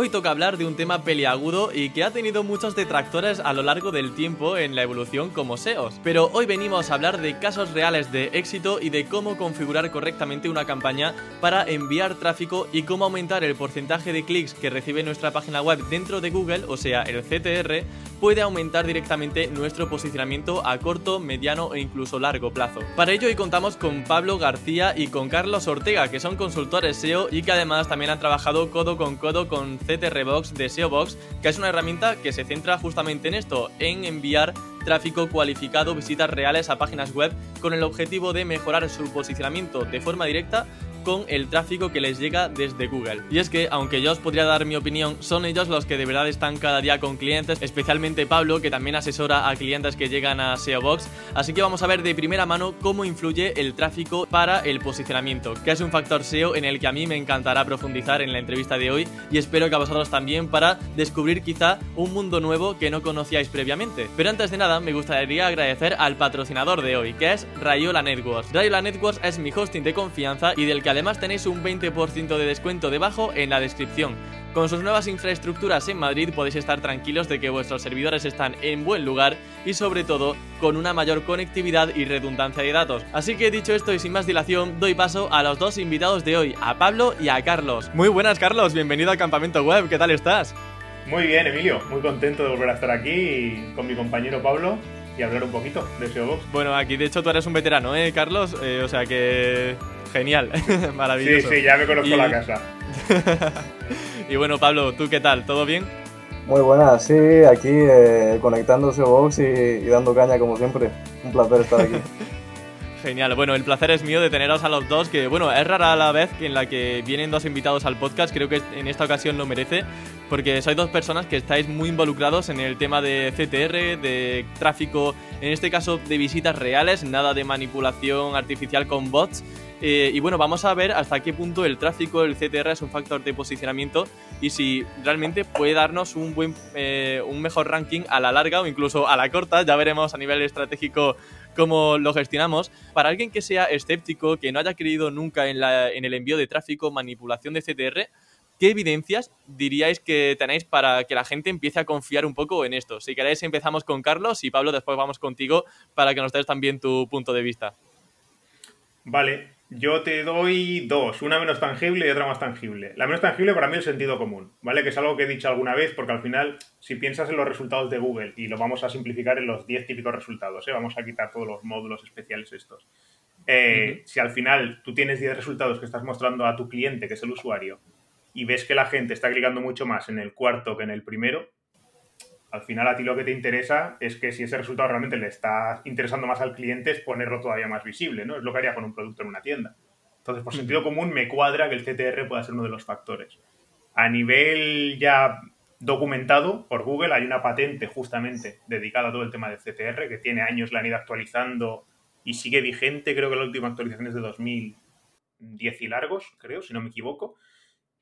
Hoy toca hablar de un tema peliagudo y que ha tenido muchos detractores a lo largo del tiempo en la evolución como SEOs. Pero hoy venimos a hablar de casos reales de éxito y de cómo configurar correctamente una campaña para enviar tráfico y cómo aumentar el porcentaje de clics que recibe nuestra página web dentro de Google, o sea, el CTR, puede aumentar directamente nuestro posicionamiento a corto, mediano e incluso largo plazo. Para ello hoy contamos con Pablo García y con Carlos Ortega, que son consultores SEO y que además también han trabajado codo con codo con CTR Box de SEO Box, que es una herramienta que se centra justamente en esto, en enviar tráfico cualificado, visitas reales a páginas web con el objetivo de mejorar su posicionamiento de forma directa con el tráfico que les llega desde Google. Y es que, aunque yo os podría dar mi opinión, son ellos los que de verdad están cada día con clientes, especialmente Pablo, que también asesora a clientes que llegan a SEO Box. Así que vamos a ver de primera mano cómo influye el tráfico para el posicionamiento, que es un factor SEO en el que a mí me encantará profundizar en la entrevista de hoy y espero que a vosotros también para descubrir quizá un mundo nuevo que no conocíais previamente. Pero antes de nada, me gustaría agradecer al patrocinador de hoy, que es Rayola Networks. Rayola Networks es mi hosting de confianza y del que además tenéis un 20% de descuento debajo en la descripción. Con sus nuevas infraestructuras en Madrid podéis estar tranquilos de que vuestros servidores están en buen lugar y sobre todo con una mayor conectividad y redundancia de datos. Así que dicho esto y sin más dilación, doy paso a los dos invitados de hoy, a Pablo y a Carlos. Muy buenas Carlos, bienvenido al Campamento Web, ¿qué tal estás? Muy bien Emilio, muy contento de volver a estar aquí con mi compañero Pablo y hablar un poquito de SEO Box. Bueno, aquí de hecho tú eres un veterano, ¿eh, Carlos? Eh, o sea que Genial, maravilloso. Sí, sí, ya me conozco la casa. y bueno, Pablo, ¿tú qué tal? ¿Todo bien? Muy buenas, sí, aquí eh, conectándose Vox y, y dando caña como siempre. Un placer estar aquí. Genial, bueno, el placer es mío de teneros a los dos, que bueno, es rara la vez en la que vienen dos invitados al podcast, creo que en esta ocasión lo merece, porque sois dos personas que estáis muy involucrados en el tema de CTR, de tráfico, en este caso de visitas reales, nada de manipulación artificial con bots, eh, y bueno, vamos a ver hasta qué punto el tráfico, el CTR es un factor de posicionamiento y si realmente puede darnos un, buen, eh, un mejor ranking a la larga o incluso a la corta. Ya veremos a nivel estratégico cómo lo gestionamos. Para alguien que sea escéptico, que no haya creído nunca en, la, en el envío de tráfico, manipulación de CTR, ¿qué evidencias diríais que tenéis para que la gente empiece a confiar un poco en esto? Si queréis empezamos con Carlos y Pablo después vamos contigo para que nos des también tu punto de vista. Vale, yo te doy dos, una menos tangible y otra más tangible. La menos tangible para mí es el sentido común, ¿vale? Que es algo que he dicho alguna vez, porque al final, si piensas en los resultados de Google, y lo vamos a simplificar en los 10 típicos resultados, ¿eh? vamos a quitar todos los módulos especiales estos. Eh, si al final tú tienes 10 resultados que estás mostrando a tu cliente, que es el usuario, y ves que la gente está clicando mucho más en el cuarto que en el primero, al final a ti lo que te interesa es que si ese resultado realmente le está interesando más al cliente es ponerlo todavía más visible, ¿no? Es lo que haría con un producto en una tienda. Entonces, por sentido común, me cuadra que el CTR pueda ser uno de los factores. A nivel ya documentado por Google, hay una patente justamente dedicada a todo el tema del CTR, que tiene años, la han ido actualizando y sigue vigente. Creo que la última actualización es de 2010 y largos, creo, si no me equivoco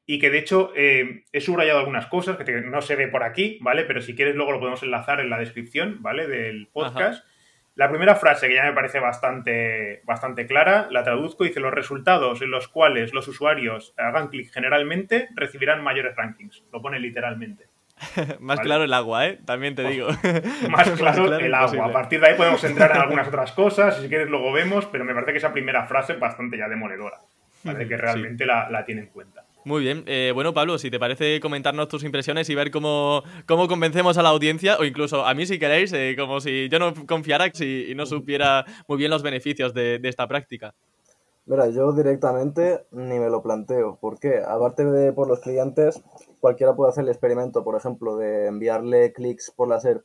y que de hecho eh, he subrayado algunas cosas que no se ve por aquí, ¿vale? Pero si quieres luego lo podemos enlazar en la descripción, ¿vale? Del podcast. La primera frase, que ya me parece bastante, bastante clara, la traduzco, dice los resultados en los cuales los usuarios hagan clic generalmente recibirán mayores rankings. Lo pone literalmente. más claro el agua, ¿eh? También te digo. más, claro el agua. A partir de ahí podemos entrar en algunas otras cosas, si quieres luego vemos, pero me parece que esa primera frase es bastante ya demoledora, ¿vale? Que realmente la, la tiene en cuenta. Muy bien. Eh, bueno, Pablo, si te parece comentarnos tus impresiones y ver cómo, cómo convencemos a la audiencia, o incluso a mí si queréis, eh, como si yo no confiara y no supiera muy bien los beneficios de, esta práctica. Mira, yo directamente ni me lo planteo. ¿Por qué? Aparte de por los clientes, cualquiera puede hacer el experimento, por ejemplo, de enviarle clics por la SERP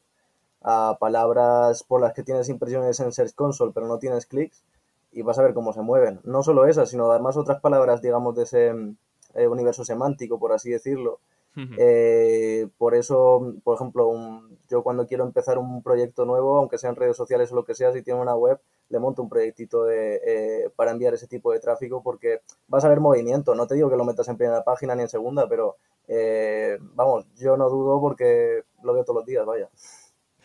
a palabras por las que tienes impresiones en Search Console, pero no tienes clics, y vas a ver cómo se mueven. No solo esas, sino además otras palabras, digamos, de ese eh, universo semántico, por así decirlo. Eh, por eso, por ejemplo, yo cuando quiero empezar un proyecto nuevo, aunque sea en redes sociales o lo que sea, si tiene una web, le monto un proyectito de, eh, para enviar ese tipo de tráfico porque vas a ver movimiento. No te digo que lo metas en primera página ni en segunda, pero vamos, yo no dudo porque lo veo todos los días, vaya.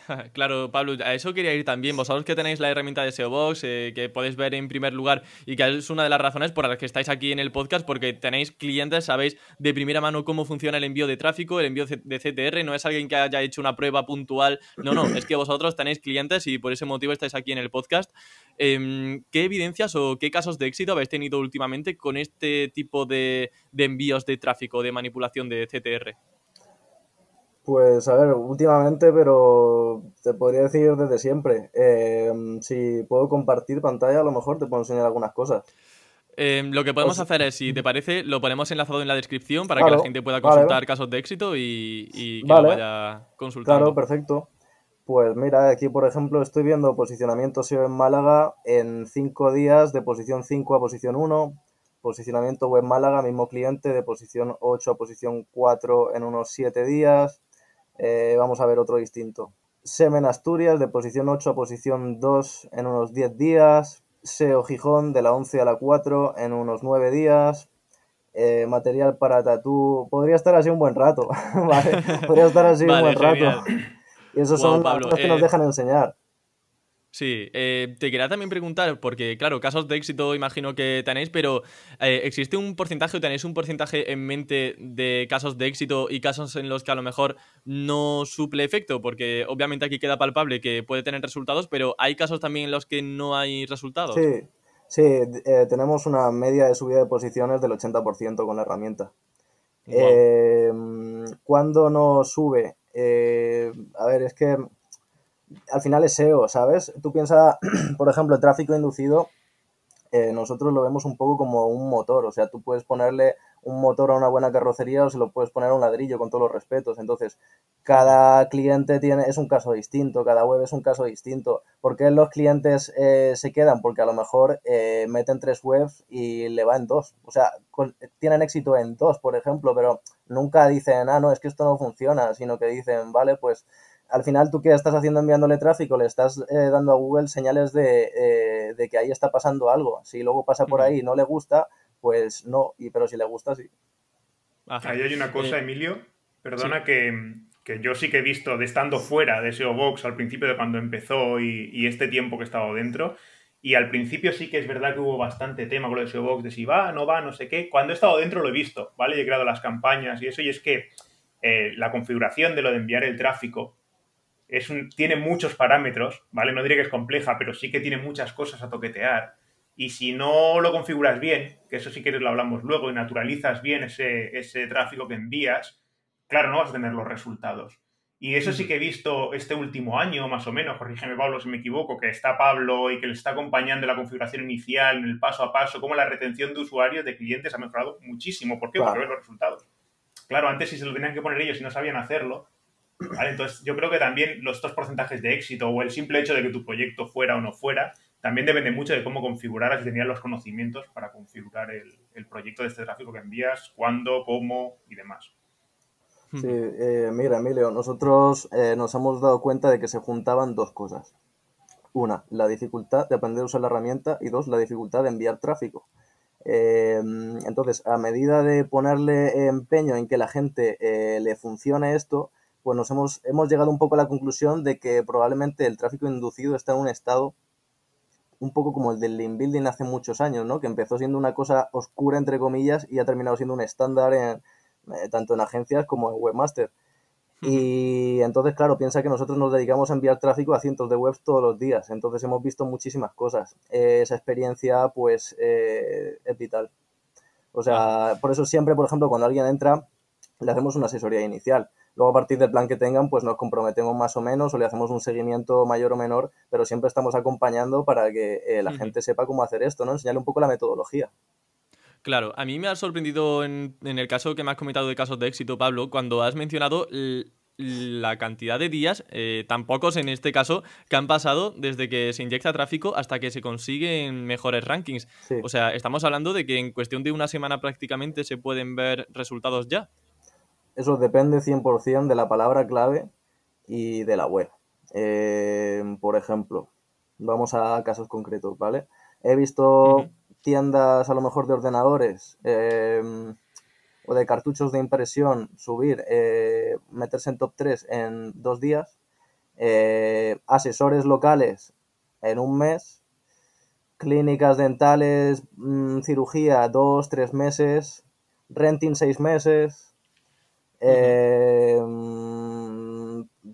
Claro, Pablo, a eso quería ir también. Vosotros que tenéis la herramienta de SEO Box, eh, que podéis ver en primer lugar y que es una de las razones por las que estáis aquí en el podcast, porque tenéis clientes, sabéis de primera mano cómo funciona el envío de tráfico, el envío de CTR, no es alguien que haya hecho una prueba puntual, no, no, es que vosotros tenéis clientes y por ese motivo estáis aquí en el podcast. Em, ¿Qué evidencias o qué casos de éxito habéis tenido últimamente con este tipo de, de envíos de tráfico, de manipulación de CTR? Pues a ver, últimamente, pero te podría decir desde siempre. Eh, si puedo compartir pantalla, a lo mejor te puedo enseñar algunas cosas. Em, lo que podemos hacer es, si te parece, lo ponemos enlazado en la descripción para que la gente pueda consultar casos de éxito y, que lo vaya consultando. Claro, perfecto. Pues mira, aquí por ejemplo estoy viendo posicionamiento SEO en Málaga en 5 días de posición 5 a posición 1, posicionamiento web Málaga, mismo cliente, de posición 8 a posición 4 en unos 7 días, eh, vamos a ver otro distinto. Semen Asturias de posición 8 a posición 2 en unos 10 días. SEO Gijón de la 11 a la 4 en unos 9 días. Eh, material para tatú. Podría estar así un buen rato. Podría estar así un buen rato. Y esos son los que nos eh, dejan enseñar. Sí, eh, te quería también preguntar, porque claro, casos de éxito imagino que tenéis, pero eh, ¿existe un porcentaje o tenéis un porcentaje en mente de casos de éxito y casos en los que a lo mejor no suple efecto? Porque obviamente aquí queda palpable que puede tener resultados, pero ¿hay casos también en los que no hay resultados? Sí, sí, eh, tenemos una media de subida de posiciones del 80% con la herramienta. cuando no sube? a ver, es que al final es SEO, ¿sabes? Tú piensas, por ejemplo, el tráfico inducido, eh, nosotros lo vemos un poco como un motor, o sea, tú puedes ponerle un motor a una buena carrocería o se lo puedes poner a un ladrillo con todos los respetos. Entonces, cada cliente tiene, es un caso distinto, cada web es un caso distinto. ¿Por qué los clientes eh, se quedan? Porque a lo mejor eh, meten tres webs y le va en dos. O sea, tienen éxito en dos, por ejemplo, pero nunca dicen, ah, no, es que esto no funciona, sino que dicen, vale, pues al final tú que estás haciendo enviándole tráfico, le estás eh, dando a Google señales eh, de, que ahí está pasando algo. Si luego pasa por ahí y no le gusta, pues no, y, pero si le gusta, sí. Ahí hay una cosa, eh, Emilio, perdona, que, yo sí que he visto de estando fuera de SEO Box al principio de cuando empezó y, este tiempo que he estado dentro. Y al principio sí que es verdad que hubo bastante tema con lo de SEO Box, de si va, no va, no sé qué. Cuando he estado dentro lo he visto, ¿vale? Y he creado las campañas y eso, y es que la configuración de lo de enviar el tráfico es tiene muchos parámetros, ¿vale? No diré que es compleja, pero sí que tiene muchas cosas a toquetear. Y si no lo configuras bien, que eso sí que lo hablamos luego, y naturalizas bien ese, ese tráfico que envías, claro, no vas a tener los resultados. Y eso sí que he visto este último año, más o menos, corrígeme Pablo si me equivoco, que está Pablo y que le está acompañando la configuración inicial, en el paso a paso, como la retención de usuarios, de clientes ha mejorado muchísimo. ¿Por qué? Porque ven los resultados. Claro, antes si se lo tenían que poner ellos y no sabían hacerlo, entonces, yo creo que también los dos porcentajes de éxito o el simple hecho de que tu proyecto fuera o no fuera, también depende mucho de cómo configuraras y tenías los conocimientos para configurar el, proyecto de este tráfico que envías, cuándo, cómo y demás. Sí, eh, mira, Emilio, nosotros eh, nos hemos dado cuenta de que se juntaban dos cosas. Una, la dificultad de aprender a usar la herramienta y dos, la dificultad de enviar tráfico. Eh, entonces, a medida de ponerle empeño en que la gente le funcione esto, pues nos hemos, hemos llegado un poco a la conclusión de que probablemente el tráfico inducido está en un estado un poco como el del link building hace muchos años, ¿no? Que empezó siendo una cosa oscura, entre comillas, y ha terminado siendo un estándar en, eh, tanto en agencias como en webmaster. Y entonces, claro, piensa que nosotros nos dedicamos a enviar tráfico a cientos de webs todos los días. Entonces hemos visto muchísimas cosas. esa experiencia, pues, eh, es vital. O sea, por eso siempre, por ejemplo, cuando alguien entra, le hacemos una asesoría inicial. Luego, a partir del plan que tengan, pues nos comprometemos más o menos o le hacemos un seguimiento mayor o menor, pero siempre estamos acompañando para que eh, la gente sepa cómo hacer esto, ¿no? Enseñarle un poco la metodología. Claro, a mí me ha sorprendido en, el caso que me has comentado de casos de éxito, Pablo, cuando has mencionado la cantidad de días, eh, tan pocos en este caso, que han pasado desde que se inyecta tráfico hasta que se consiguen mejores rankings. O sea, estamos hablando de que en cuestión de una semana prácticamente se pueden ver resultados ya. Eso depende 100% de la palabra clave y de la web. Eh, por ejemplo, vamos a casos concretos, ¿vale? He visto tiendas a lo mejor de ordenadores em, o de cartuchos de impresión subir, eh, meterse en top 3 en dos días eh, asesores locales en un mes, clínicas dentales, mm, cirugía dos, tres meses, renting seis meses. Eh,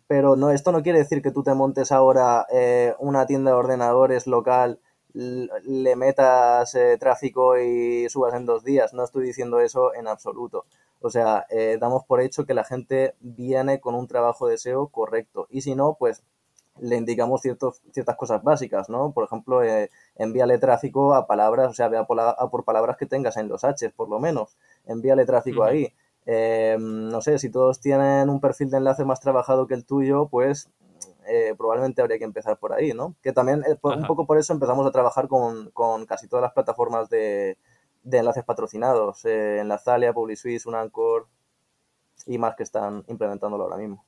pero no, esto no quiere decir que tú te montes ahora eh, una tienda de ordenadores local, le metas tráfico y subas en dos días. No estoy diciendo eso en absoluto. O sea, damos por hecho que la gente viene con un trabajo de SEO correcto. Y si no, pues le indicamos ciertos, ciertas cosas básicas, ¿no? Por ejemplo, eh, envíale tráfico a palabras, o sea, vea por, por, palabras que tengas en los H, por lo menos. Envíale tráfico ahí. Eh, no sé, si todos tienen un perfil de enlace más trabajado que el tuyo, pues eh, probablemente habría que empezar por ahí, ¿no? Que también, un poco por eso empezamos a trabajar con, con casi todas las plataformas de, de enlaces patrocinados. Enlazalia, PubliSuisse, Unancor y más que están implementándolo ahora mismo.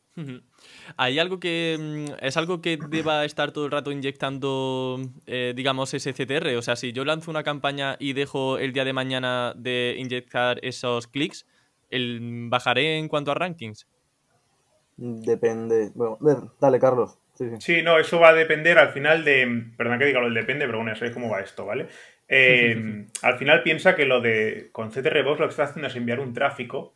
¿Hay algo que mm, es algo que deba estar todo el rato inyectando, eh, digamos, ese CTR? O sea, si yo lanzo una campaña y dejo el día de mañana de inyectar esos clics, ¿el, ¿bajaré en cuanto a rankings? Depende. Bueno, dale, Carlos. Sí, no, eso va a depender al final de. Perdón que diga lo del depende, pero bueno, ya sabéis cómo va esto, ¿vale? Eh, al final piensa que lo de. Con CTR Box lo que está haciendo es enviar un tráfico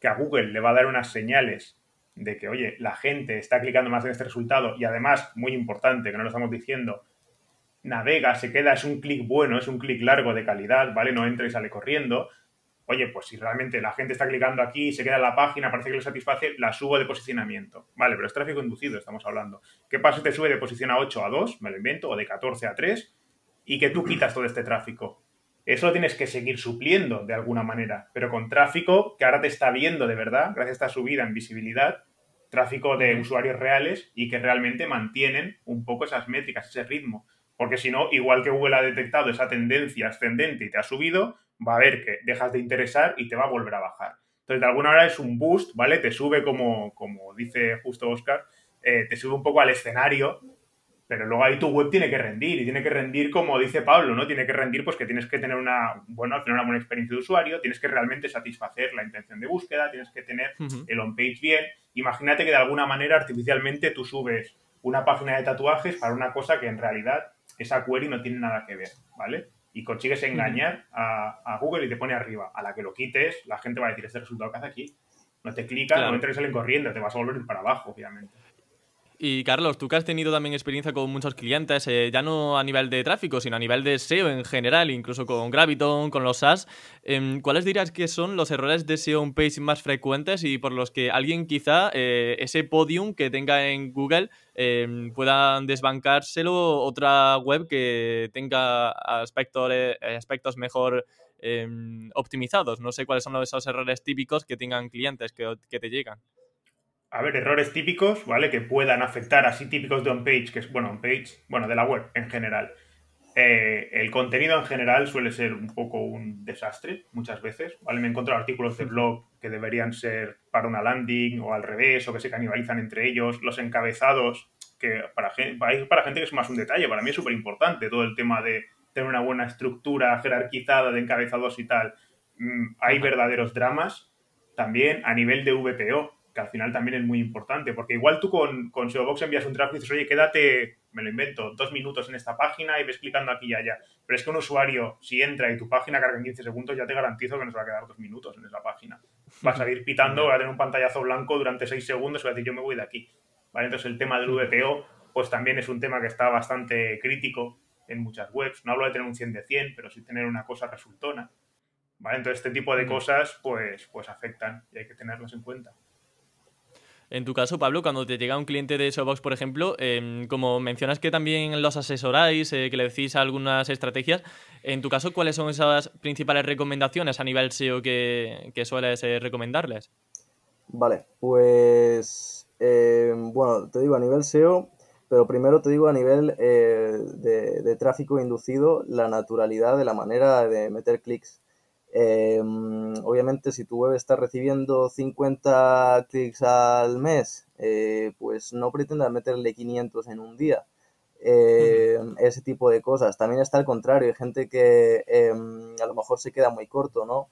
que a Google le va a dar unas señales de que, oye, la gente está clicando más en este resultado y además, muy importante, que no lo estamos diciendo, navega, se queda, es un clic bueno, es un clic largo de calidad, ¿vale? No entra y sale corriendo. Oye, pues si realmente la gente está clicando aquí, se queda en la página, parece que le satisface, la subo de posicionamiento. Vale, pero es tráfico inducido, estamos hablando. ¿Qué pasa si te sube de posición a 8 a 2, me lo invento, o de 14 a 3, y que tú quitas todo este tráfico? Eso lo tienes que seguir supliendo de alguna manera, pero con tráfico que ahora te está viendo de verdad, gracias a esta subida en visibilidad, tráfico de usuarios reales y que realmente mantienen un poco esas métricas, ese ritmo. Porque si no, igual que Google ha detectado esa tendencia ascendente y te ha subido, va a ver que dejas de interesar y te va a volver a bajar. Entonces, de alguna manera es un boost, ¿vale? Te sube como, como dice justo Oscar, eh, te sube un poco al escenario pero luego ahí tu web tiene que rendir y tiene que rendir como dice Pablo, ¿no? Tiene que rendir pues que tienes que tener una, bueno, tener una buena experiencia de usuario, tienes que realmente satisfacer la intención de búsqueda, tienes que tener el on-page bien. Imagínate que de alguna manera artificialmente tú subes una página de tatuajes para una cosa que en realidad esa query no tiene nada que ver, ¿vale? Y consigues engañar a, Google y te pone arriba. A la que lo quites, la gente va a decir, este resultado que hace aquí. No te clica, no entra y salen corriendo, te vas a volver para abajo, obviamente. Y Carlos, tú que has tenido también experiencia con muchos clientes, eh, ya no a nivel de tráfico, sino a nivel de SEO en general, incluso con Graviton, con los SaaS, em, ¿cuáles dirías que son los errores de SEO on page más frecuentes y por los que alguien quizá eh, ese podium que tenga en Google em, pueda desbancárselo otra web que tenga aspectos, eh, mejor em, optimizados? No sé cuáles son esos errores típicos que tengan clientes que te llegan a ver, errores típicos, ¿vale? Que puedan afectar, así típicos de on-page, que es, bueno, on-page, bueno, de la web en general. Eh, el contenido en general suele ser un poco un desastre muchas veces, ¿vale? Me he encontrado artículos de blog que deberían ser para una landing o al revés, o que se canibalizan entre ellos, los encabezados, que para, para, para gente que es más un detalle, para mí es súper importante todo el tema de tener una buena estructura jerarquizada de encabezados y tal. Mm, hay verdaderos dramas también a nivel de VPO que al final también es muy importante, porque igual tú con, con envías un tráfico y dices, oye, quédate, me lo invento, dos minutos en esta página y ves clicando aquí y allá. Pero es que un usuario, si entra y tu página carga en 15 segundos, ya te garantizo que no se va a quedar dos minutos en esa página. Va a salir pitando, va a tener un pantallazo blanco durante seis segundos y va a decir, yo me voy de aquí. ¿Vale? Entonces el tema del VPO, pues también es un tema que está bastante crítico en muchas webs. No hablo de tener un 100 de 100, pero sí tener una cosa resultona. ¿Vale? Entonces este tipo de cosas, pues, pues afectan y hay que tenerlas en cuenta. En tu caso, Pablo, cuando te llega un cliente de Showbox, por ejemplo, em, como mencionas que también los asesoráis, eh, que le decís algunas estrategias, en tu caso, ¿cuáles son esas principales recomendaciones a nivel SEO que, sueles eh, recomendarles? Vale, pues em, bueno, te digo a nivel SEO, pero primero te digo a nivel eh, de, tráfico inducido, la naturalidad de la manera de meter clics. Em, obviamente, si tu web está recibiendo 50 clics al mes, eh, pues no pretendas meterle 500 en un día. Em, ese tipo de cosas. También está al contrario, hay gente que em, a lo mejor se queda muy corto, ¿no?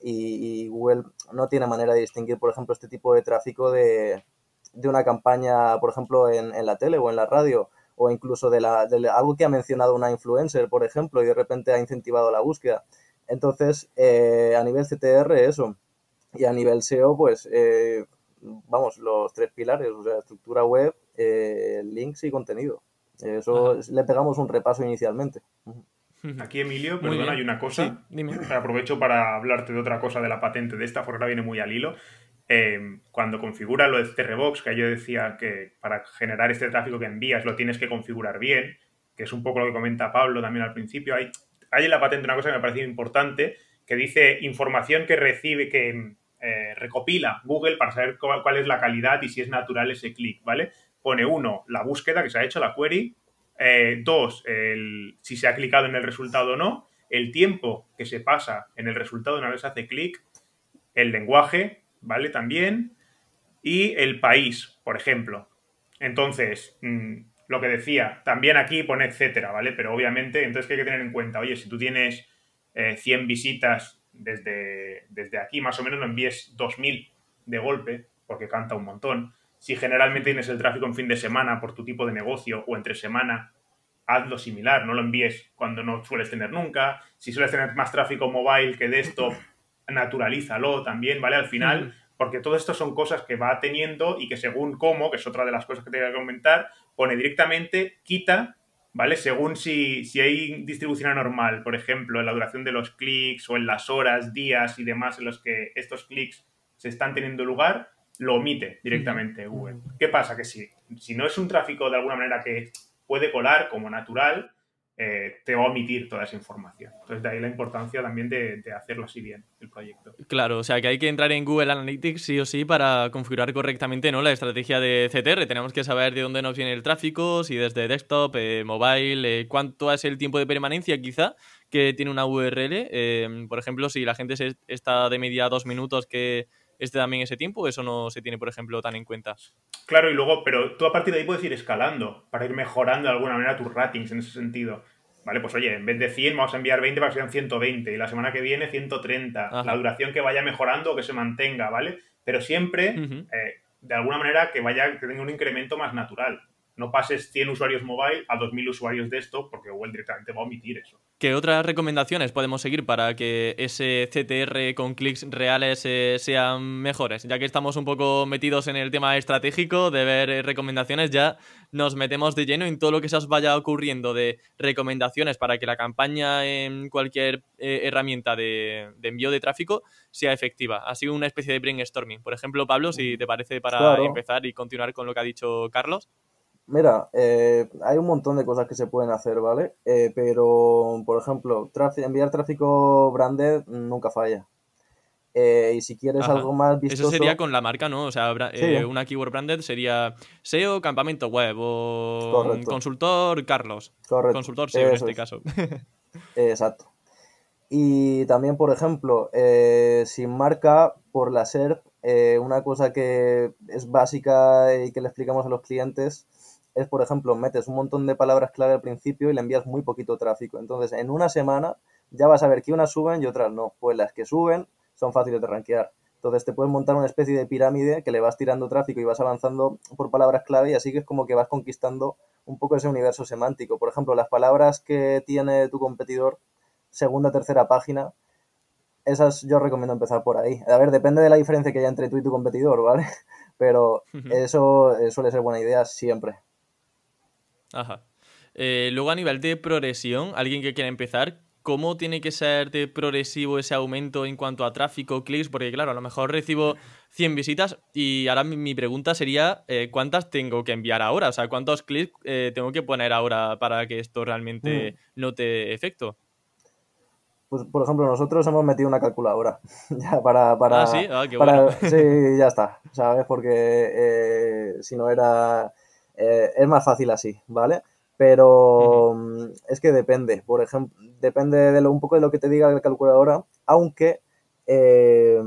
y, Google no tiene manera de distinguir, por ejemplo, este tipo de tráfico de, de una campaña, por ejemplo, en, en, la tele o en la radio, o incluso de, la, de algo que ha mencionado una influencer, por ejemplo, y de repente ha incentivado la búsqueda. Entonces, eh, a nivel CTR, eso. Y a nivel SEO, pues, eh, vamos, los tres pilares, o sea, estructura web, eh, links y contenido. Eso le pegamos un repaso inicialmente. Aquí, Emilio, perdón, hay una cosa. Aprovecho para hablarte de otra cosa de la patente de esta, porque ahora viene muy al hilo. Eh, cuando configura lo de TRBox, que yo decía que para generar este tráfico que envías lo tienes que configurar bien, que es un poco lo que comenta Pablo también al principio, hay, en la patente una cosa que me parece importante, que dice información que recibe, que eh, recopila Google para saber cuál, es la calidad y si es natural ese clic, ¿vale? Pone uno, la búsqueda que se ha hecho, la query, eh, dos, el, si se ha clicado en el resultado o no, el tiempo que se pasa en el resultado una vez hace clic, el lenguaje, ¿vale? También, y el país, por ejemplo. Entonces, mmm, lo que decía, también aquí pone etcétera, ¿vale? Pero obviamente, entonces que hay que tener en cuenta, oye, si tú tienes eh, 100 visitas desde, desde aquí, más o menos no envíes 2000 de golpe, porque canta un montón si generalmente tienes el tráfico en fin de semana por tu tipo de negocio o entre semana, hazlo similar, no lo envíes cuando no sueles tener nunca. Si sueles tener más tráfico mobile que de esto, naturalízalo también, ¿vale? Al final, porque todo esto son cosas que va teniendo y que según cómo, que es otra de las cosas que te voy a comentar, pone directamente, quita, ¿vale? Según si, si hay distribución anormal, por ejemplo, en la duración de los clics o en las horas, días y demás en los que estos clics se están teniendo lugar, lo omite directamente Google. ¿Qué pasa? Que si, si no es un tráfico de alguna manera que puede colar como natural, eh, te va a omitir toda esa información. Entonces, de ahí la importancia también de, hacerlo así bien, el proyecto. Claro, o sea que hay que entrar en Google Analytics sí o sí para configurar correctamente ¿no? la estrategia de CTR. Tenemos que saber de dónde nos viene el tráfico, si desde desktop, eh, mobile, eh, cuánto es el tiempo de permanencia quizá que tiene una URL. por ejemplo, si la gente se está de media dos minutos que este también ese tiempo, eso no se tiene, por ejemplo, tan en cuenta. Claro, y luego, pero tú a partir de ahí puedes ir escalando para ir mejorando de alguna manera tus ratings en ese sentido. Vale, pues oye, en vez de 100 vamos a enviar 20 para que sean 120 y la semana que viene 130. Ajá. La duración que vaya mejorando o que se mantenga, ¿vale? Pero siempre, uh -huh. eh, de alguna manera, que vaya, que tenga un incremento más natural no pases 100 usuarios mobile a 2.000 usuarios de esto porque Google directamente va a omitir eso. ¿Qué otras recomendaciones podemos seguir para que ese CTR con clics reales eh, sean mejores? Ya que estamos un poco metidos en el tema estratégico de ver eh, recomendaciones, ya nos metemos de lleno en todo lo que se os vaya ocurriendo de recomendaciones para que la campaña en cualquier eh, herramienta de, de, envío de tráfico sea efectiva. Ha sido una especie de brainstorming. Por ejemplo, Pablo, si te parece para claro. empezar y continuar con lo que ha dicho Carlos. Mira, eh, hay un montón de cosas que se pueden hacer, ¿vale? Eh, pero, por ejemplo, enviar tráfico branded nunca falla. Eh, y si quieres Ajá. algo más vistoso... Eso sería con la marca, ¿no? O sea, sí. una keyword branded sería SEO, campamento web o Correcto. consultor Carlos. Correcto. Consultor SEO en este es. caso. Exacto. Y también, por ejemplo, sin marca, por la SERP, una cosa que es básica y que le explicamos a los clientes es, por ejemplo, metes un montón de palabras clave al principio y le envías muy poquito tráfico. Entonces, en una semana ya vas a ver que unas suben y otras no. Pues las que suben son fáciles de rankear. Entonces, te puedes montar una especie de pirámide que le vas tirando tráfico y vas avanzando por palabras clave y así que es como que vas conquistando un poco ese universo semántico. Por ejemplo, las palabras que tiene tu competidor, segunda, tercera página, esas yo recomiendo empezar por ahí. A ver, depende de la diferencia que haya entre tú y tu competidor, ¿vale? Pero eso suele ser buena idea siempre. Ajá. Eh, luego a nivel de progresión, alguien que quiera empezar, ¿cómo tiene que ser de progresivo ese aumento en cuanto a tráfico, clics? Porque claro, a lo mejor recibo 100 visitas y ahora mi pregunta sería eh, ¿cuántas tengo que enviar ahora? O sea, ¿cuántos clics eh, tengo que poner ahora para que esto realmente mm. note efecto? Pues, por ejemplo, nosotros hemos metido una calculadora ya para... para ah, sí, ah, qué para, bueno. Sí, ya está, ¿sabes? Porque si no era eh, es más fácil así, ¿vale? Pero -huh. es que depende, por ejemplo, depende de lo, un poco de lo que te diga la calculadora, aunque, eh,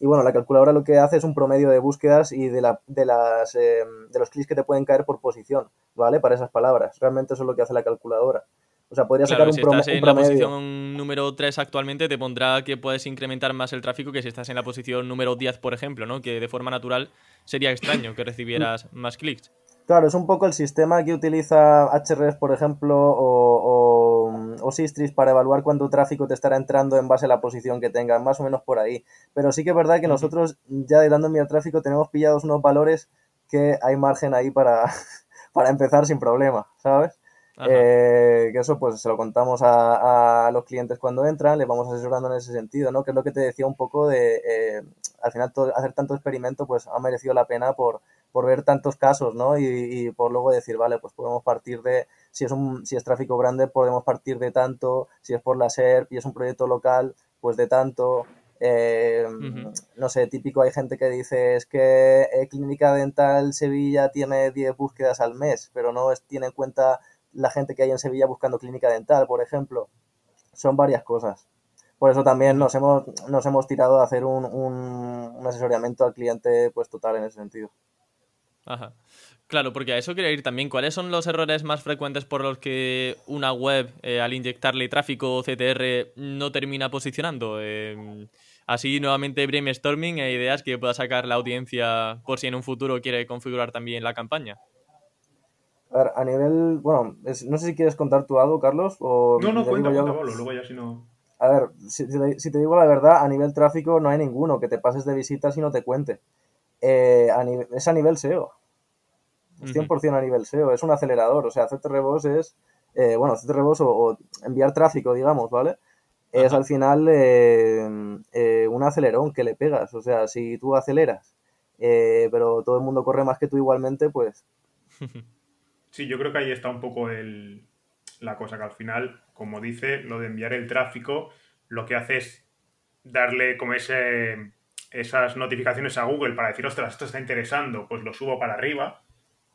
y bueno, la calculadora lo que hace es un promedio de búsquedas y de, la, de, las, eh, de los clics que te pueden caer por posición, ¿vale? Para esas palabras, realmente eso es lo que hace la calculadora. O sea, podría Claro, sacar un, si estás en la posición número 3 actualmente, te pondrá que puedes incrementar más el tráfico que si estás en la posición número 10, por ejemplo, ¿no? Que de forma natural sería extraño que recibieras más clics. Claro, es un poco el sistema que utiliza Href, por ejemplo, o, o, o Sistris para evaluar cuánto tráfico te estará entrando en base a la posición que tengas, más o menos por ahí. Pero sí que es verdad que nosotros, ya de dando envío tráfico, tenemos pillados unos valores que hay margen ahí para, para empezar sin problema, ¿sabes? Eh, que eso pues se lo contamos a, a los clientes cuando entran, les vamos asesorando en ese sentido, ¿no? Que es lo que te decía un poco de, eh, al final todo- hacer tanto experimento pues ha merecido la pena por, por ver tantos casos, ¿no? Y, y por luego decir, vale, pues podemos partir de, si es, un, si es tráfico grande, podemos partir de tanto, si es por la SERP y es un proyecto local, pues de tanto. Eh. No sé, típico hay gente que dice, es que eh, Clínica Dental Sevilla tiene 10 búsquedas al mes, pero no es- tiene en cuenta la gente que hay en Sevilla buscando clínica dental, por ejemplo. Son varias cosas. Por eso también nos hemos, nos hemos tirado a hacer un, un, un asesoramiento al cliente pues total en ese sentido. Ajá. Claro, porque a eso quería ir también. ¿Cuáles son los errores más frecuentes por los que una web, eh, al inyectarle tráfico o CTR, no termina posicionando? Eh, así, nuevamente, brainstorming e ideas que pueda sacar la audiencia por si en un futuro quiere configurar también la campaña. A ver, a nivel, bueno, es- no sé si quieres contar tú algo, Carlos, o No, no, cuenta. Pablo, luego ya si no... A ver, si, si te- si te digo la verdad, a nivel tráfico no hay ninguno que te pases de visitas y no te cuente. Eh, a es a nivel SEO. Es Ujú. 100% a nivel SEO, es un acelerador. O sea, CTRBOS es, eh, bueno, CTRBOS o, o enviar tráfico, digamos, ¿vale? Es al final eh, eh, un acelerón que le pegas. O sea, si tú aceleras, eh, pero todo el mundo corre más que tú igualmente, pues Sí, yo creo que ahí está un poco el, la cosa, que al final, como dice, lo de enviar el tráfico, lo que hace es darle como ese, esas notificaciones a Google para decir, ostras, esto está interesando, pues lo subo para arriba,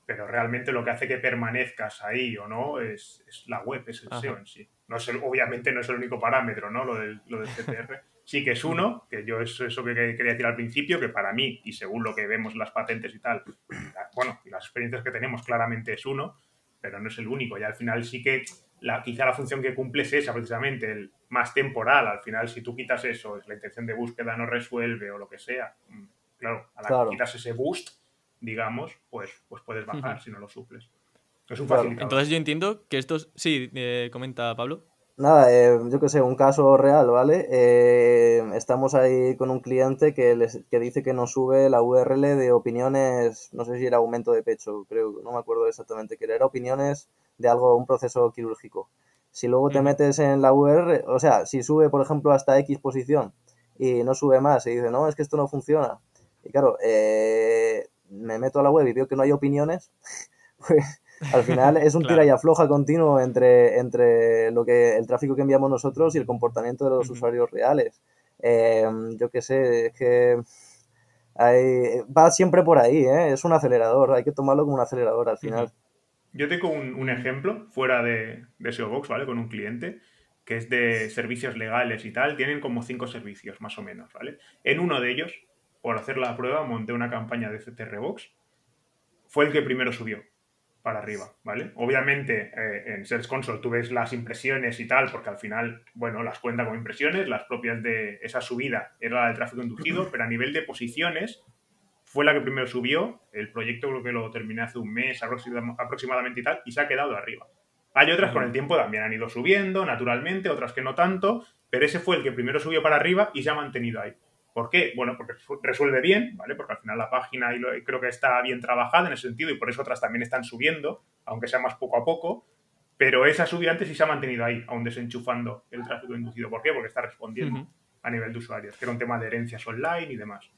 pero realmente lo que hace que permanezcas ahí o no es, es la web, es el Ajá. SEO en sí. No es el- obviamente no es el único parámetro, ¿no? Lo del, lo del CTR. Sí que es uno, que yo es eso que quería decir al principio, que para mí, y según lo que vemos en las patentes y tal, bueno, y las experiencias que tenemos claramente es uno, pero no es el único. Y al final sí que la, quizá la función que cumple es esa, precisamente, el más temporal. Al final, si tú quitas eso, es la intención de búsqueda no resuelve o lo que sea, mm, claro, a la Claro. que quitas ese boost, digamos, pues, pues puedes bajar si no lo suples. Es un Claro. Entonces yo entiendo que estos... Sí, eh, comenta Pablo. Nada, eh, yo que sé, un caso real, ¿vale? Eh, estamos ahí con un cliente que, les, que dice que nos sube la URL de opiniones, no sé si era aumento de pecho, creo, no me acuerdo exactamente qué era, era opiniones de algo, un proceso quirúrgico. Si luego te Ujú. metes en la URL, o sea, si sube, por ejemplo, hasta X posición y no sube más y dice, no, es que esto no funciona. Y claro, eh, me meto a la web y veo que no hay opiniones, pues al final es un Claro. tira y afloja continuo entre, entre lo que el tráfico que enviamos nosotros y el comportamiento de los usuarios reales. Eh, yo qué sé, es que hay- va siempre por ahí, ¿eh? es un acelerador, hay que tomarlo como un acelerador al final. Yo tengo un, un ejemplo fuera de, de SEO Box, ¿vale? Con un cliente que es de servicios legales y tal. Tienen como cinco servicios, más o menos, ¿vale? En uno de ellos, por hacer la prueba, monté una campaña de CTR Box. Fue el que primero subió para arriba, ¿vale? Obviamente eh, en Search Console tú ves las impresiones y tal, porque al final, bueno, las cuenta como impresiones, las propias de esa subida era la del tráfico inducido, pero a nivel de posiciones fue la que primero subió, el proyecto creo que lo terminé hace un mes aproxima- aproximadamente y tal, y se ha quedado arriba. Hay otras con el tiempo también han ido subiendo, naturalmente, otras que no tanto, pero ese fue el que primero subió para arriba y se ha mantenido ahí. ¿Por qué? Bueno, porque resu- resuelve bien, ¿vale? Porque al final la página y creo que está bien trabajada en ese sentido y por eso otras también están subiendo, aunque sea más poco a poco, pero esa subida antes sí se ha mantenido ahí, aún desenchufando el tráfico inducido. ¿Por qué? Porque está respondiendo a nivel de usuarios, que era un tema de herencias online y demás.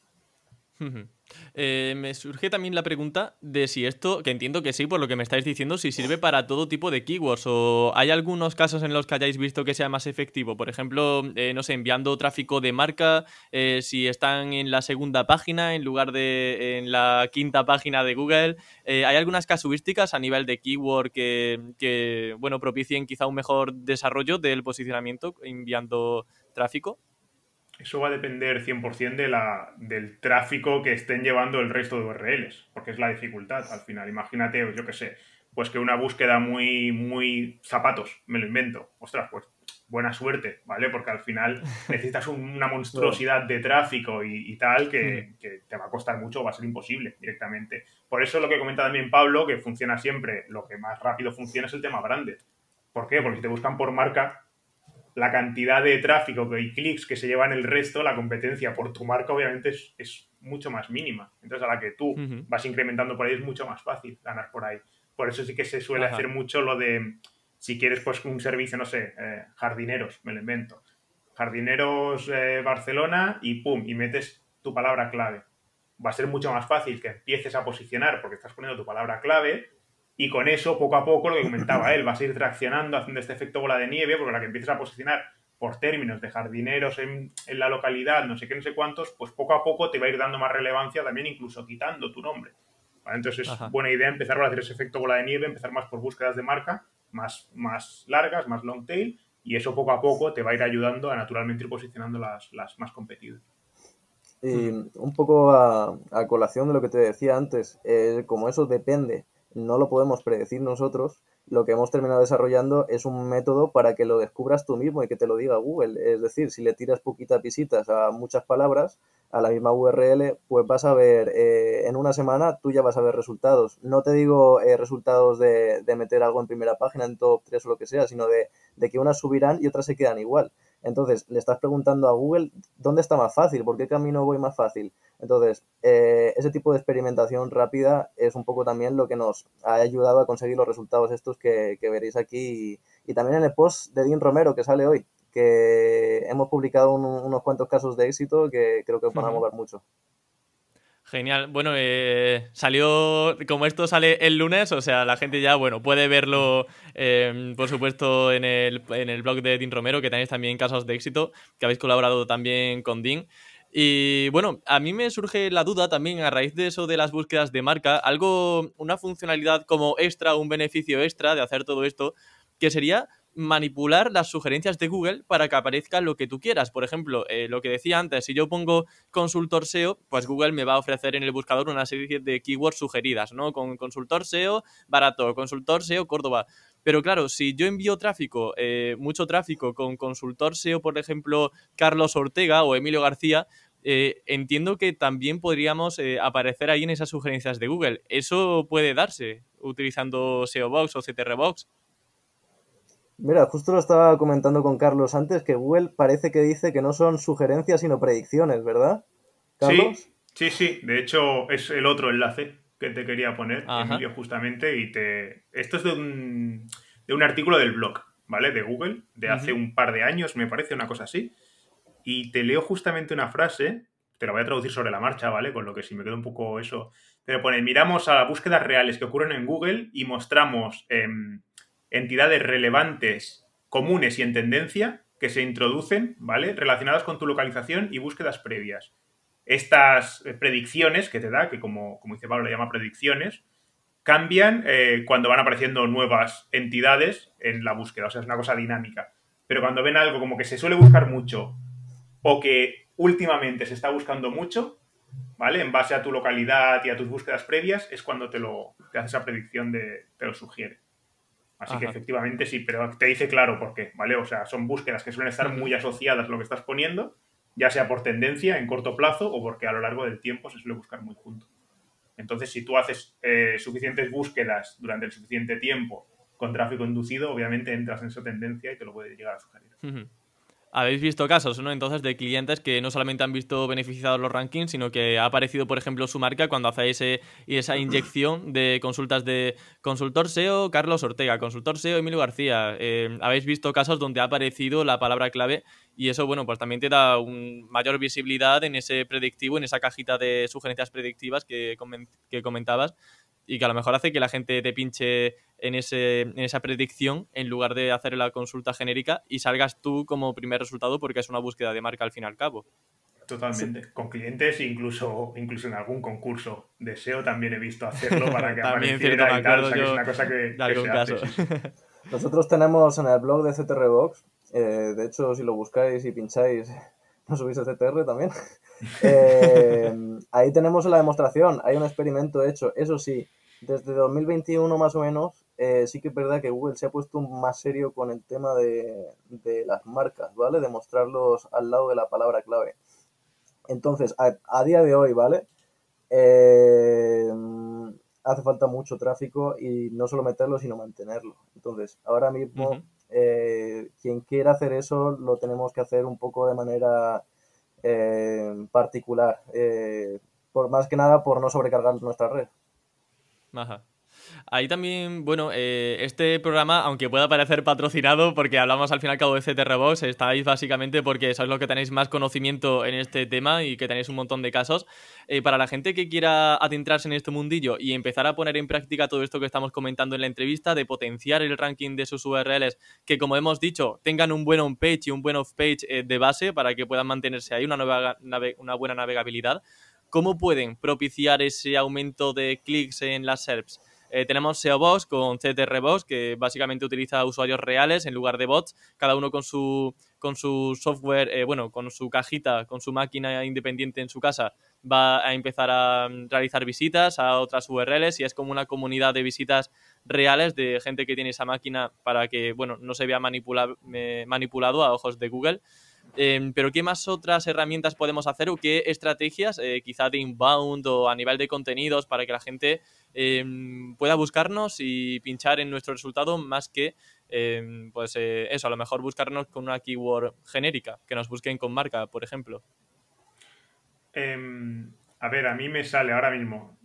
Eh, me surge también la pregunta de si esto, que entiendo que sí, por lo que me estáis diciendo, si sirve para todo tipo de keywords o hay algunos casos en los que hayáis visto que sea más efectivo. Por ejemplo, eh, no sé, enviando tráfico de marca, eh, si están en la segunda página en lugar de en la quinta página de Google. ¿Hay algunas casuísticas a nivel de keyword que, que, bueno, propicien quizá un mejor desarrollo del posicionamiento enviando tráfico? Eso va a depender 100% de la, del tráfico que estén llevando el resto de URLs, porque es la dificultad al final. Imagínate, yo qué sé, pues que una búsqueda muy, muy zapatos, me lo invento. Ostras, pues buena suerte, ¿vale? Porque al final necesitas una monstruosidad de tráfico y, tal que, que, te va a costar mucho, va a ser imposible directamente. Por eso lo que comenta también Pablo, que funciona siempre, lo que más rápido funciona es el tema branded. ¿Por qué? Porque si te buscan por marca, la cantidad de tráfico y clics que se llevan el resto, la competencia por tu marca obviamente es, mucho más mínima. Entonces a la que tú vas incrementando por ahí es mucho más fácil ganar por ahí. Por eso sí que se suele hacer mucho lo de, si quieres pues un servicio, no sé, eh, jardineros, me lo invento. Jardineros eh, Barcelona y pum, y metes tu palabra clave. Va a ser mucho más fácil que empieces a posicionar porque estás poniendo tu palabra clave y con eso, poco a poco, lo que comentaba él, vas a ir traccionando, haciendo este efecto bola de nieve, porque la que empieces a posicionar por términos de jardineros en, la localidad, no sé qué, no sé cuántos, pues poco a poco te va a ir dando más relevancia, también incluso quitando tu nombre. Entonces es buena idea empezar a hacer ese efecto bola de nieve, empezar más por búsquedas de marca, más, más largas, más long tail, y eso poco a poco te va a ir ayudando a naturalmente ir posicionando las, las más competidas. Y un poco a, colación de lo que te decía antes, eh, como eso depende no lo podemos predecir nosotros, lo que hemos terminado desarrollando es un método para que lo descubras tú mismo y que te lo diga Google. Es decir, si le tiras poquitas visitas a muchas palabras, a la misma URL, pues vas a ver, eh, en una semana tú ya vas a ver resultados. No te digo eh, resultados de, de, meter algo en primera página, en top 3 o lo que sea, sino de, de que unas subirán y otras se quedan igual. Entonces, le estás preguntando a Google dónde está más fácil, por qué camino voy más fácil. Entonces, eh, ese tipo de experimentación rápida es un poco también lo que nos ha ayudado a conseguir los resultados estos que, veréis aquí y, también en el post de Dean Romero que sale hoy, que hemos publicado unos cuantos casos de éxito que creo que van a mover mucho. Genial. Bueno, eh, salió, como esto sale el lunes, o sea, la gente ya, bueno, puede verlo, em, por supuesto, en el, en el blog de Dean Romero, que tenéis también casos de éxito, que habéis colaborado también con Dean. Y bueno, a mí me surge la duda también a raíz de eso de las búsquedas de marca, algo, una funcionalidad como extra, un beneficio extra de hacer todo esto, que sería manipular las sugerencias de Google para que aparezca lo que tú quieras. Por ejemplo, eh, lo que decía antes, si yo pongo consultor SEO, pues Google me va a ofrecer en el buscador una serie de keywords sugeridas, ¿no? Con consultor SEO barato, consultor SEO Córdoba. Pero claro, si yo envío tráfico, eh, mucho tráfico con consultor SEO, por ejemplo, Carlos Ortega o Emilio García, eh, entiendo que también podríamos aparecer ahí en esas sugerencias de Google. ¿Eso puede darse utilizando SEO Box o CTR Box? Mira, justo lo estaba comentando con Carlos antes, que Google parece que dice que no son sugerencias sino predicciones, ¿verdad? ¿Carlos? Sí, sí, sí. De hecho, es el otro enlace que te quería poner, Emilio, justamente, y te... Esto es de un, de un artículo del blog, ¿vale? De Google, de hace un par de años, me parece, una cosa así. Y te leo justamente una frase, te la voy a traducir sobre la marcha, ¿vale? Con lo que si me quedo un poco eso. Pero pone, miramos a las búsquedas reales que ocurren en Google y mostramos... Em, entidades relevantes, comunes y en tendencia que se introducen, ¿vale? Relacionadas con tu localización y búsquedas previas. Estas eh, predicciones que te da, que como, como dice Pablo le llama predicciones, cambian eh, cuando van apareciendo nuevas entidades en la búsqueda. O sea, es una cosa dinámica. Pero cuando ven algo como que se suele buscar mucho o que últimamente se está buscando mucho, ¿vale? En base a tu localidad y a tus búsquedas previas, es cuando te lo te hace esa predicción de, te lo sugiere. Así que efectivamente sí, pero te dice claro por qué, ¿vale? O sea, son búsquedas que suelen estar muy asociadas a lo que estás poniendo, ya sea por tendencia en corto plazo o porque a lo largo del tiempo se suele buscar muy junto. Entonces, si tú haces eh, suficientes búsquedas durante el suficiente tiempo con tráfico inducido, obviamente entras en esa tendencia y te lo puede llegar a sugerir habéis visto casos, ¿no? Entonces, de clientes que no solamente han visto beneficiados los rankings, sino que ha aparecido, por ejemplo, su marca cuando hacéis esa inyección de consultas de consultor SEO Carlos Ortega, consultor SEO Emilio García. Eh, habéis visto casos donde ha aparecido la palabra clave y eso, bueno, pues también te da un mayor visibilidad en ese predictivo, en esa cajita de sugerencias predictivas que, que comentabas y que a lo mejor hace que la gente te pinche en, ese, en esa predicción en lugar de hacer la consulta genérica y salgas tú como primer resultado porque es una búsqueda de marca al fin y al cabo. Totalmente. Con clientes, incluso, incluso en algún concurso de SEO también he visto hacerlo para que también apareciera y tal. O sea, que es una cosa que, se hace, Nosotros tenemos en el blog de CTR Box, eh, de hecho, si lo buscáis y pincháis, no subís el CTR también. Eh, ahí tenemos la demostración, hay un experimento hecho. Eso sí, desde 2021 más o menos, eh, sí que es verdad que Google se ha puesto más serio con el tema de, de las marcas, ¿vale? De mostrarlos al lado de la palabra clave. Entonces, a, día de hoy, ¿vale? Eh, hace falta mucho tráfico y no solo meterlo, sino mantenerlo. Entonces, ahora mismo, eh, quien quiera hacer eso, lo tenemos que hacer un poco de manera particular. por más que nada por no sobrecargar nuestra red. Ajá. Ahí también, bueno, eh, este programa, aunque pueda parecer patrocinado, porque hablamos al fin y al cabo de CTRBox, estáis básicamente porque sois los que tenéis más conocimiento en este tema y que tenéis un montón de casos. Eh, para la gente que quiera adentrarse en este mundillo y empezar a poner en práctica todo esto que estamos comentando en la entrevista, de potenciar el ranking de sus URLs, que como hemos dicho, tengan un buen on-page y un buen off-page eh, de base para que puedan mantenerse ahí, una, nueva una buena navegabilidad. ¿Cómo pueden propiciar ese aumento de clics en las SERPs? Eh, tenemos SEObox con CTRBox, que básicamente utiliza usuarios reales en lugar de bots, cada uno con su, con su software, eh, bueno, con su cajita, con su máquina independiente en su casa, va a empezar a mm, realizar visitas a otras URLs y es como una comunidad de visitas reales de gente que tiene esa máquina para que, bueno, no se vea manipulado a ojos de Google. Em, pero ¿qué más otras herramientas podemos hacer o qué estrategias, eh, quizá de inbound o a nivel de contenidos, para que la gente em, pueda buscarnos y pinchar en nuestro resultado más que, em, pues eh, eso, a lo mejor buscarnos con una keyword genérica, que nos busquen con marca, por ejemplo? a ver, a mí me sale ahora mismo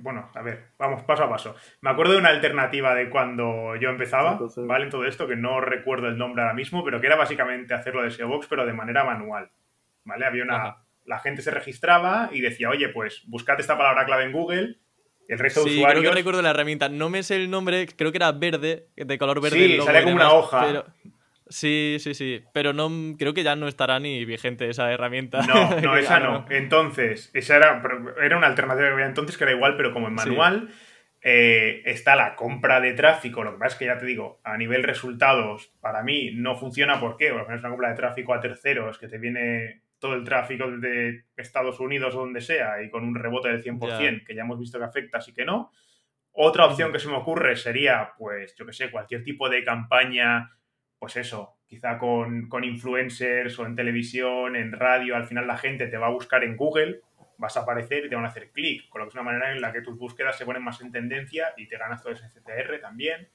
bueno, a ver, vamos paso a paso. Me acuerdo de una alternativa de cuando yo empezaba, ¿vale? En todo esto, que no recuerdo el nombre ahora mismo, pero que era básicamente hacerlo de SEO Box, pero de manera manual, ¿vale? Había una... La gente se registraba y decía, oye, pues buscad esta palabra clave en Google, el resto de usuarios... creo que recuerdo la herramienta. No me sé el nombre, creo que era verde, de color verde. Sí, salía como una hoja. Sí, sí, sí. Pero no creo que ya no estará ni vigente esa herramienta. No, no, esa no. Entonces, esa era, era una alternativa que había entonces que era igual, pero como en manual. Eh, está la compra de tráfico. Lo que pasa es que ya te digo, a nivel resultados, para mí no funciona. ¿Por qué? Porque es una compra de tráfico a terceros que te viene todo el tráfico de Estados Unidos o donde sea y con un rebote del 100%, que ya hemos visto que afecta, así que no. Otra opción que se me ocurre sería, pues, yo que sé, cualquier tipo de campaña pues eso, quizá con, influencers o en televisión, en radio, al final la gente te va a buscar en Google, vas a aparecer y te van a hacer clic, con lo que es una manera en la que tus búsquedas se ponen más en tendencia y te ganas todo ese CTR también.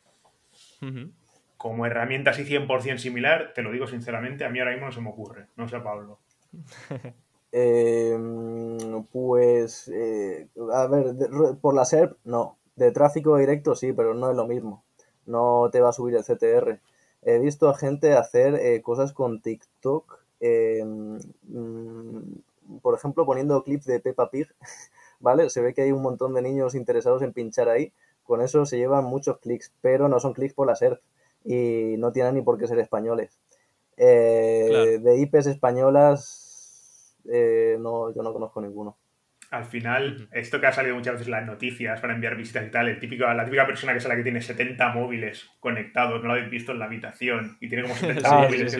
Como herramienta así 100% similar, te lo digo sinceramente, a mí ahora mismo no se me ocurre, no sé Pablo. Em, pues, eh, a ver, por la SERP, no. De tráfico directo sí, pero no es lo mismo. No te va a subir el CTR he visto a gente hacer eh, cosas con TikTok, em, mm, por ejemplo, poniendo clips de Peppa Pig, ¿vale? Se ve que hay un montón de niños interesados en pinchar ahí. Con eso se llevan muchos clics, pero no son clics por la SERP y no tienen ni por qué ser españoles. Eh, de IPs españolas, eh, no, yo no conozco ninguno al final, esto que ha salido muchas veces en las noticias para enviar visitas y tal, el típico, la típica persona que es la que tiene 70 móviles conectados, no lo habéis visto en la habitación, y tiene como 70 móviles.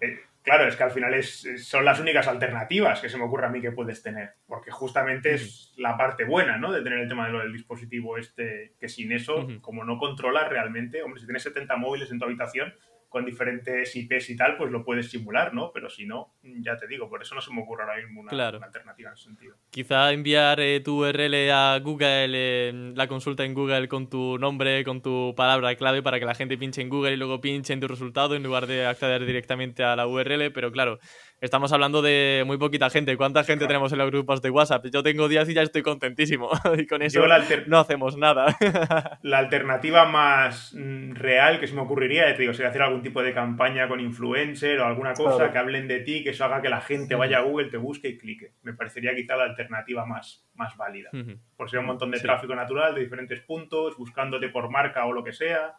Eh, claro, es que al final es, son las únicas alternativas que se me ocurre a mí que puedes tener, porque justamente es la parte buena, ¿no? De tener el tema de lo del dispositivo este, que sin eso, como no controlas realmente, hombre, si tienes 70 móviles en tu habitación, con diferentes IPs y tal, pues lo puedes simular, ¿no? Pero si no, ya te digo, por eso no se me ocurre ahora mismo una, alternativa en ese sentido. Quizá enviar eh, tu URL a Google, la consulta en Google con tu nombre, con tu palabra clave para que la gente pinche en Google y luego pinche en tu resultado en lugar de acceder directamente a la URL, pero claro, estamos hablando de muy poquita gente. ¿Cuánta gente tenemos en los grupos de WhatsApp? Yo tengo 10 y ya estoy contentísimo. y con eso no hacemos nada. la alternativa más mm, real que se me ocurriría, te digo, sería hacer algún tipo de campaña con influencer o alguna cosa que hablen de ti, que eso haga que la gente vaya a Google, te busque y clique. Me parecería quizá la alternativa más, más válida. Por ser un montón de tráfico natural de diferentes puntos, buscándote por marca o lo que sea.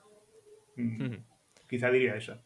Mm, quizá diría eso.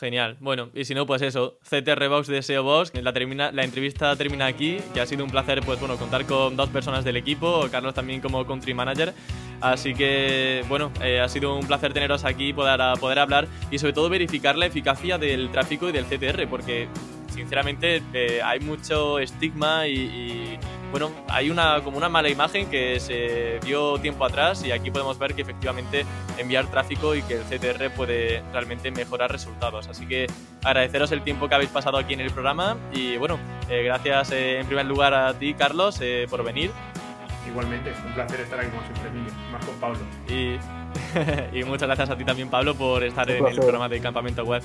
Genial. Bueno, y si no, pues eso, CTR Box de SEO Box, la, termina, la entrevista termina aquí, que ha sido un placer, pues bueno, contar con dos personas del equipo, Carlos también como country manager, así que, bueno, eh, ha sido un placer teneros aquí, poder, poder hablar y sobre todo verificar la eficacia del tráfico y del CTR, porque sinceramente eh, hay mucho estigma y bueno, hay una como una mala imagen que se vio tiempo atrás y aquí podemos ver que efectivamente enviar tráfico y que el CTR puede realmente mejorar resultados. Así que agradeceros el tiempo que habéis pasado aquí en el programa y bueno, eh, gracias eh, en primer lugar a ti, Carlos, eh, por venir. Igualmente, un placer estar aquí como siempre, Emilio, más con Pablo. Y, y muchas gracias a ti también, Pablo, por estar Un en el programa de Campamento Web.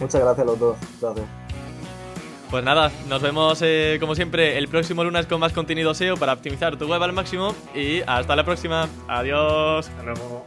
Muchas gracias a los dos. Gracias. Pues nada, nos vemos eh, como siempre el próximo lunes con más contenido SEO para optimizar tu web al máximo y hasta la próxima. Adiós. Hasta luego.